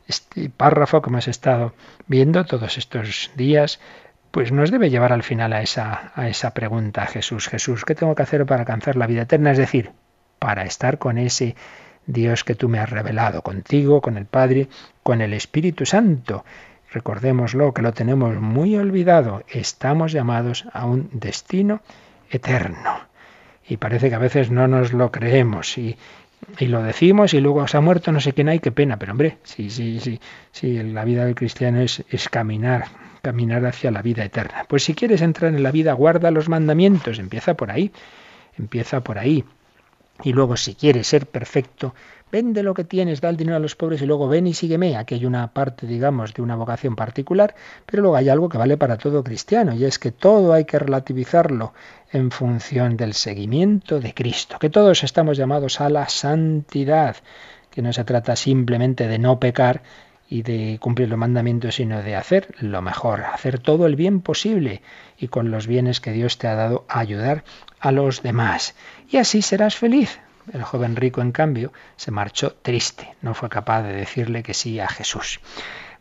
este párrafo que hemos estado viendo todos estos días, pues nos debe llevar al final a esa, a esa pregunta Jesús. Jesús, ¿qué tengo que hacer para alcanzar la vida eterna? Es decir, para estar con ese Dios que tú me has revelado, contigo, con el Padre, con el Espíritu Santo. Recordémoslo, que lo tenemos muy olvidado. Estamos llamados a un destino eterno. Y parece que a veces no nos lo creemos y, lo decimos y luego se ha muerto no sé quién hay, qué pena. Pero hombre, sí, sí, sí, sí, la vida del cristiano es caminar, caminar hacia la vida eterna. Pues si quieres entrar en la vida, guarda los mandamientos. Empieza por ahí. Empieza por ahí. Y luego, si quieres ser perfecto, vende lo que tienes, da el dinero a los pobres y luego ven y sígueme. Aquí hay una parte, digamos, de una vocación particular, pero luego hay algo que vale para todo cristiano, y es que todo hay que relativizarlo en función del seguimiento de Cristo, que todos estamos llamados a la santidad, que no se trata simplemente de no pecar y de cumplir los mandamientos, sino de hacer lo mejor, hacer todo el bien posible y con los bienes que Dios te ha dado ayudar a los demás. Y así serás feliz. El joven rico, en cambio, se marchó triste, no fue capaz de decirle que sí a Jesús.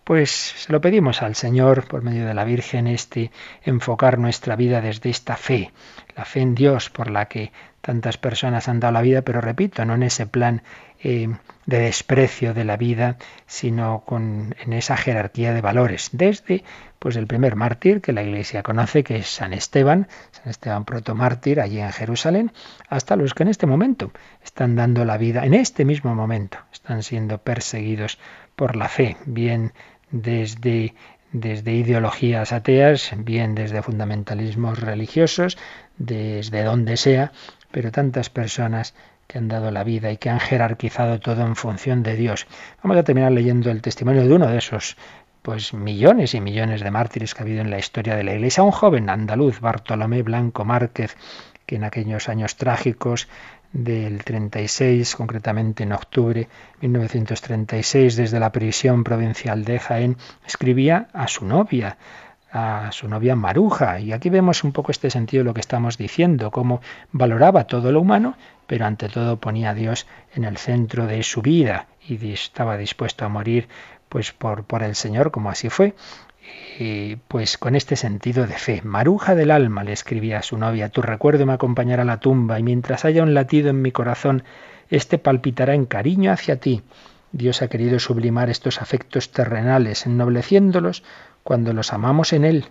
Pues se lo pedimos al Señor por medio de la Virgen este enfocar nuestra vida desde esta fe, la fe en Dios por la que tantas personas han dado la vida, pero repito, no en ese plan eh, de desprecio de la vida, sino con, en esa jerarquía de valores. Desde pues el primer mártir que la Iglesia conoce, que es San Esteban, San Esteban protomártir allí en Jerusalén, hasta los que en este momento están dando la vida, en este mismo momento, están siendo perseguidos por la fe, bien desde, desde ideologías ateas, bien desde fundamentalismos religiosos, desde donde sea, pero tantas personas que han dado la vida y que han jerarquizado todo en función de Dios. Vamos a terminar leyendo el testimonio de uno de esos pues millones y millones de mártires que ha habido en la historia de la Iglesia, un joven andaluz, Bartolomé Blanco Márquez, que en aquellos años trágicos del 36, concretamente en octubre de 1936, desde la prisión provincial de Jaén, escribía a su novia, a su novia Maruja. Y aquí vemos un poco este sentido de lo que estamos diciendo, cómo valoraba todo lo humano, pero ante todo ponía a Dios en el centro de su vida y estaba dispuesto a morir pues por, por el Señor, como así fue pues con este sentido de fe. Maruja del alma, le escribía a su novia, tu recuerdo me acompañará a la tumba y mientras haya un latido en mi corazón, éste palpitará en cariño hacia ti. Dios ha querido sublimar estos afectos terrenales, ennobleciéndolos cuando los amamos en Él.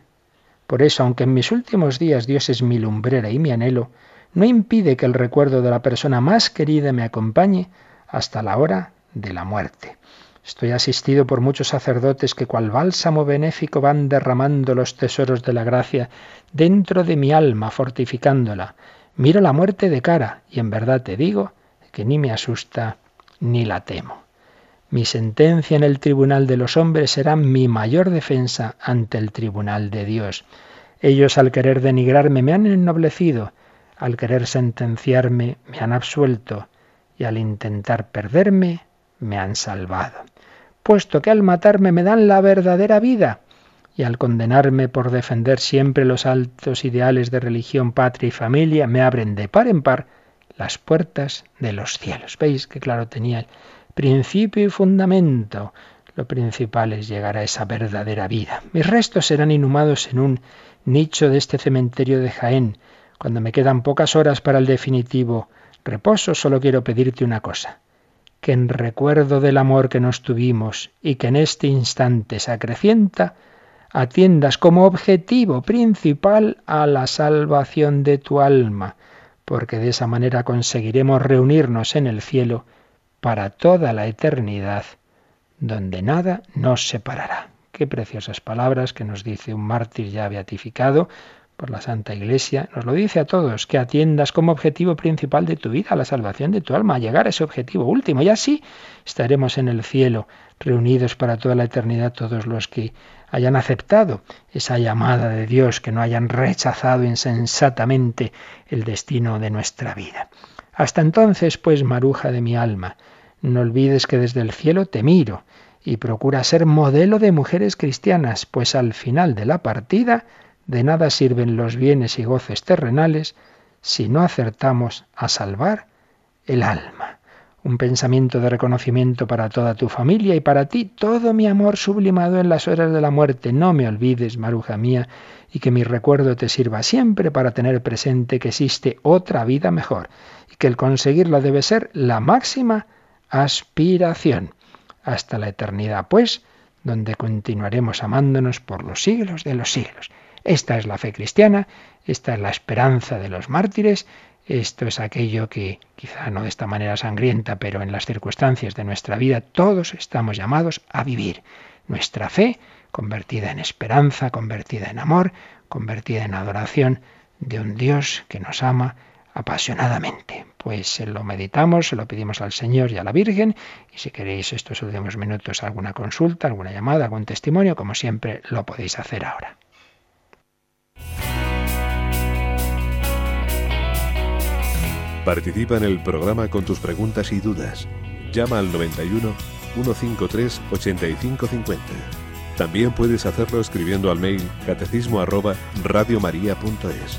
Por eso, aunque en mis últimos días Dios es mi lumbrera y mi anhelo, no impide que el recuerdo de la persona más querida me acompañe hasta la hora de la muerte. Estoy asistido por muchos sacerdotes que cual bálsamo benéfico van derramando los tesoros de la gracia dentro de mi alma, fortificándola. Miro la muerte de cara y en verdad te digo que ni me asusta ni la temo. Mi sentencia en el tribunal de los hombres será mi mayor defensa ante el tribunal de Dios. Ellos al querer denigrarme me han ennoblecido, al querer sentenciarme me han absuelto y al intentar perderme me han salvado puesto que al matarme me dan la verdadera vida y al condenarme por defender siempre los altos ideales de religión, patria y familia, me abren de par en par las puertas de los cielos. ¿Veis que claro tenía principio y fundamento? Lo principal es llegar a esa verdadera vida. Mis restos serán inhumados en un nicho de este cementerio de Jaén. Cuando me quedan pocas horas para el definitivo reposo, solo quiero pedirte una cosa que en recuerdo del amor que nos tuvimos y que en este instante se acrecienta, atiendas como objetivo principal a la salvación de tu alma, porque de esa manera conseguiremos reunirnos en el cielo para toda la eternidad, donde nada nos separará. Qué preciosas palabras que nos dice un mártir ya beatificado, por la Santa Iglesia, nos lo dice a todos, que atiendas como objetivo principal de tu vida la salvación de tu alma, llegar a ese objetivo último. Y así estaremos en el cielo, reunidos para toda la eternidad todos los que hayan aceptado esa llamada de Dios, que no hayan rechazado insensatamente el destino de nuestra vida. Hasta entonces, pues, maruja de mi alma, no olvides que desde el cielo te miro y procura ser modelo de mujeres cristianas, pues al final de la partida de nada sirven los bienes y goces terrenales si no acertamos a salvar el alma. Un pensamiento de reconocimiento para toda tu familia y para ti todo mi amor sublimado en las horas de la muerte. No me olvides, maruja mía, y que mi recuerdo te sirva siempre para tener presente que existe otra vida mejor y que el conseguirla debe ser la máxima aspiración. Hasta la eternidad, pues, donde continuaremos amándonos por los siglos de los siglos. Esta es la fe cristiana, esta es la esperanza de los mártires, esto es aquello que quizá no de esta manera sangrienta, pero en las circunstancias de nuestra vida todos estamos llamados a vivir. Nuestra fe convertida en esperanza, convertida en amor, convertida en adoración de un Dios que nos ama apasionadamente. Pues se lo meditamos, se lo pedimos al Señor y a la Virgen, y si queréis estos últimos minutos alguna consulta, alguna llamada, algún testimonio, como siempre lo podéis hacer ahora. Participa en el programa con tus preguntas y dudas. Llama al 91 153 8550. También puedes hacerlo escribiendo al mail catecismo arroba radiomaria.es.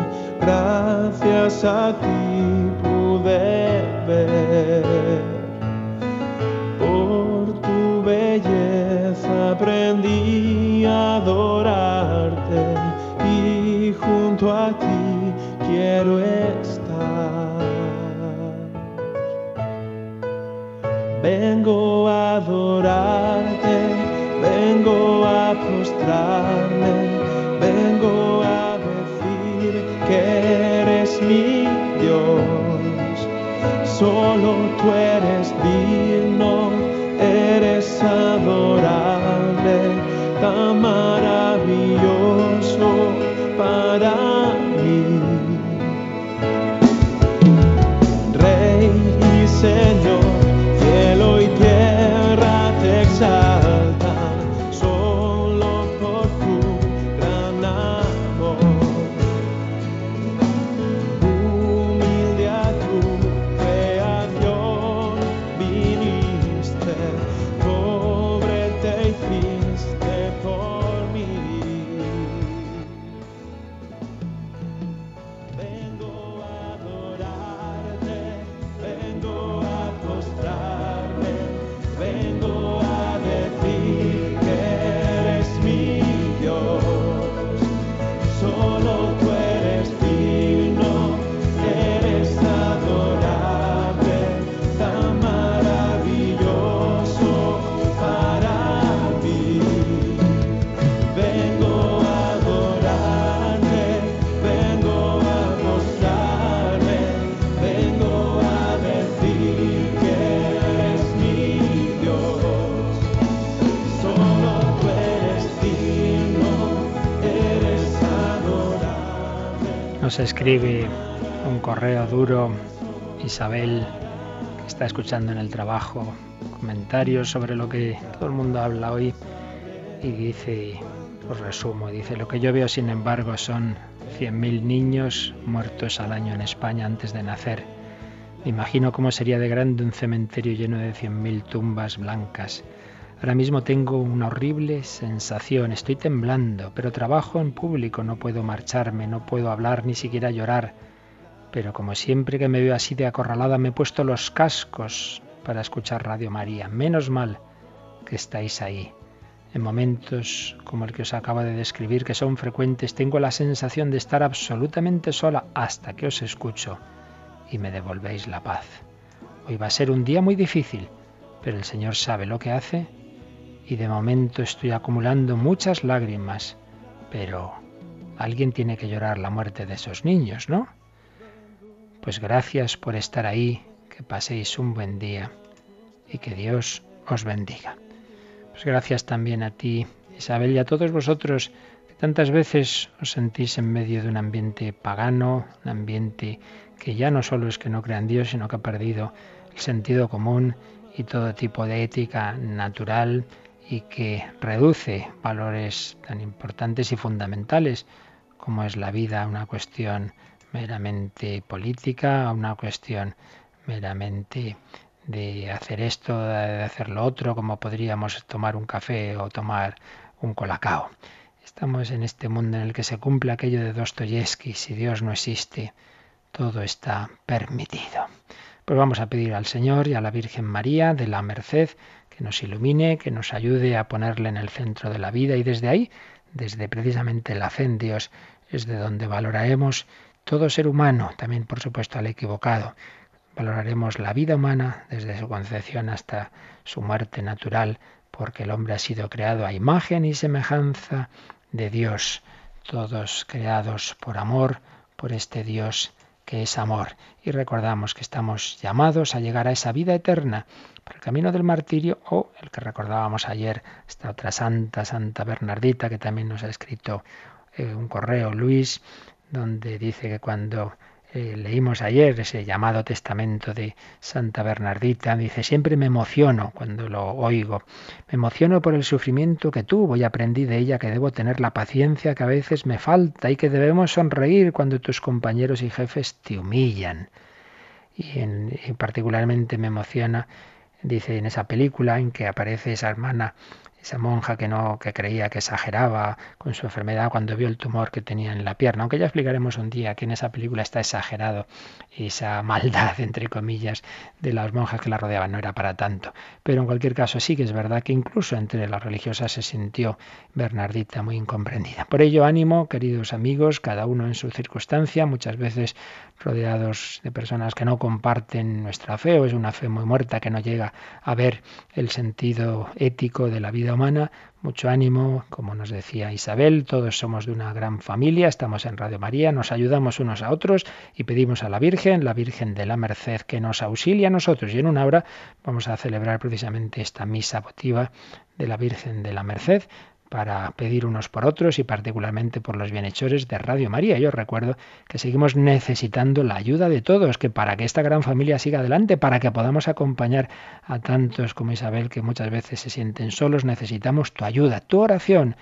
gracias a ti pude ver. Por tu belleza aprendí a adorarte y junto a ti quiero estar. Vengo a adorarte, vengo a postrarme mi Dios, solo tú eres digno, eres adorable, tan maravilloso para mí. Rey y Señor. Escribe un correo duro Isabel, está escuchando en el trabajo comentarios sobre lo que todo el mundo habla hoy y dice, os resumo, dice, lo que yo veo sin embargo son 100.000 niños muertos al año en España antes de nacer. Me imagino cómo sería de grande un cementerio lleno de 100.000 tumbas blancas. Ahora mismo tengo una horrible sensación, estoy temblando, pero trabajo en público, no puedo marcharme, no puedo hablar ni siquiera llorar. Pero como siempre que me veo así de acorralada, me he puesto los cascos para escuchar Radio María. Menos mal que estáis ahí. En momentos como el que os acabo de describir, que son frecuentes, tengo la sensación de estar absolutamente sola hasta que os escucho y me devolvéis la paz. Hoy va a ser un día muy difícil, pero el Señor sabe lo que hace y de momento estoy acumulando muchas lágrimas, pero alguien tiene que llorar la muerte de esos niños, ¿no? Pues gracias por estar ahí, que paséis un buen día y que Dios os bendiga. Pues gracias también a ti, Isabel, y a todos vosotros que tantas veces os sentís en medio de un ambiente pagano, un ambiente que ya no solo es que no crean Dios, sino que ha perdido el sentido común y todo tipo de ética natural y que reduce valores tan importantes y fundamentales como es la vida a una cuestión meramente política, a una cuestión meramente de hacer esto, de hacer lo otro, como podríamos tomar un café o tomar un colacao. Estamos en este mundo en el que se cumple aquello de Dostoyevsky, si Dios no existe, todo está permitido. Pues vamos a pedir al Señor y a la Virgen María de la Merced que nos ilumine, que nos ayude a ponerle en el centro de la vida y desde ahí, desde precisamente la fe en Dios, es de donde valoraremos todo ser humano, también por supuesto al equivocado. Valoraremos la vida humana desde su concepción hasta su muerte natural, porque el hombre ha sido creado a imagen y semejanza de Dios, todos creados por amor, por este Dios que es amor. Y recordamos que estamos llamados a llegar a esa vida eterna por el camino del martirio o el que recordábamos ayer, esta otra santa, Santa Bernardita, que también nos ha escrito eh, un correo, Luis, donde dice que cuando eh, leímos ayer ese llamado testamento de Santa Bernardita, dice, siempre me emociono cuando lo oigo, me emociono por el sufrimiento que tuvo y aprendí de ella que debo tener la paciencia que a veces me falta y que debemos sonreír cuando tus compañeros y jefes te humillan. Y, y particularmente me emociona, dice en esa película en que aparece esa hermana esa monja que no que creía que exageraba con su enfermedad cuando vio el tumor que tenía en la pierna, aunque ya explicaremos un día que en esa película está exagerado esa [LAUGHS] maldad entre comillas de las monjas que la rodeaban. No era para tanto, pero en cualquier caso sí que es verdad que incluso entre las religiosas se sintió Bernardita muy incomprendida. Por ello ánimo, queridos amigos, cada uno en su circunstancia, muchas veces rodeados de personas que no comparten nuestra fe o es una fe muy muerta que no llega a ver el sentido ético de la vida humana. Mucho ánimo, como nos decía Isabel, todos somos de una gran familia, estamos en Radio María, nos ayudamos unos a otros y pedimos a la Virgen, la Virgen de la Merced, que nos auxilie a nosotros. Y en una hora vamos a celebrar precisamente esta misa votiva de la Virgen de la Merced, para pedir unos por otros y particularmente por los bienhechores de Radio María. Yo recuerdo que seguimos necesitando la ayuda de todos, que para que esta gran familia siga adelante, para que podamos acompañar a tantos como Isabel que muchas veces se sienten solos, necesitamos tu ayuda, tu oración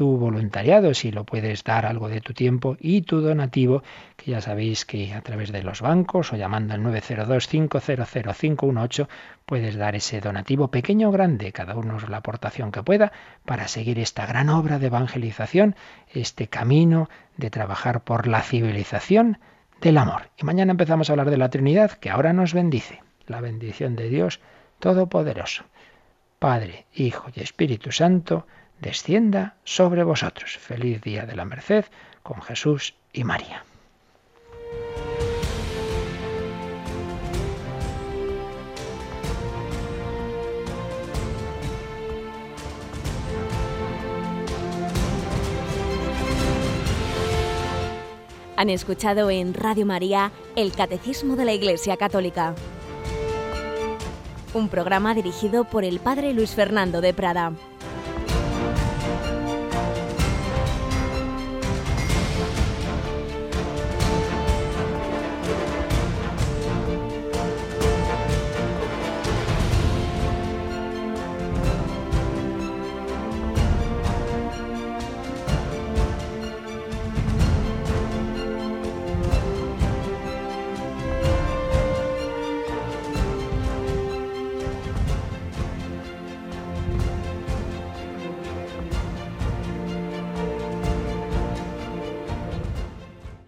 tu voluntariado, si lo puedes dar algo de tu tiempo, y tu donativo, que ya sabéis que a través de los bancos o llamando al 902-500-518 puedes dar ese donativo pequeño o grande, cada uno la aportación que pueda, para seguir esta gran obra de evangelización, este camino de trabajar por la civilización del amor. Y mañana empezamos a hablar de la Trinidad, que ahora nos bendice. La bendición de Dios Todopoderoso. Padre, Hijo y Espíritu Santo, descienda sobre vosotros. Feliz día de la Merced con Jesús y María. Han escuchado en Radio María el Catecismo de la Iglesia Católica, un programa dirigido por el Padre Luis Fernando de Prada.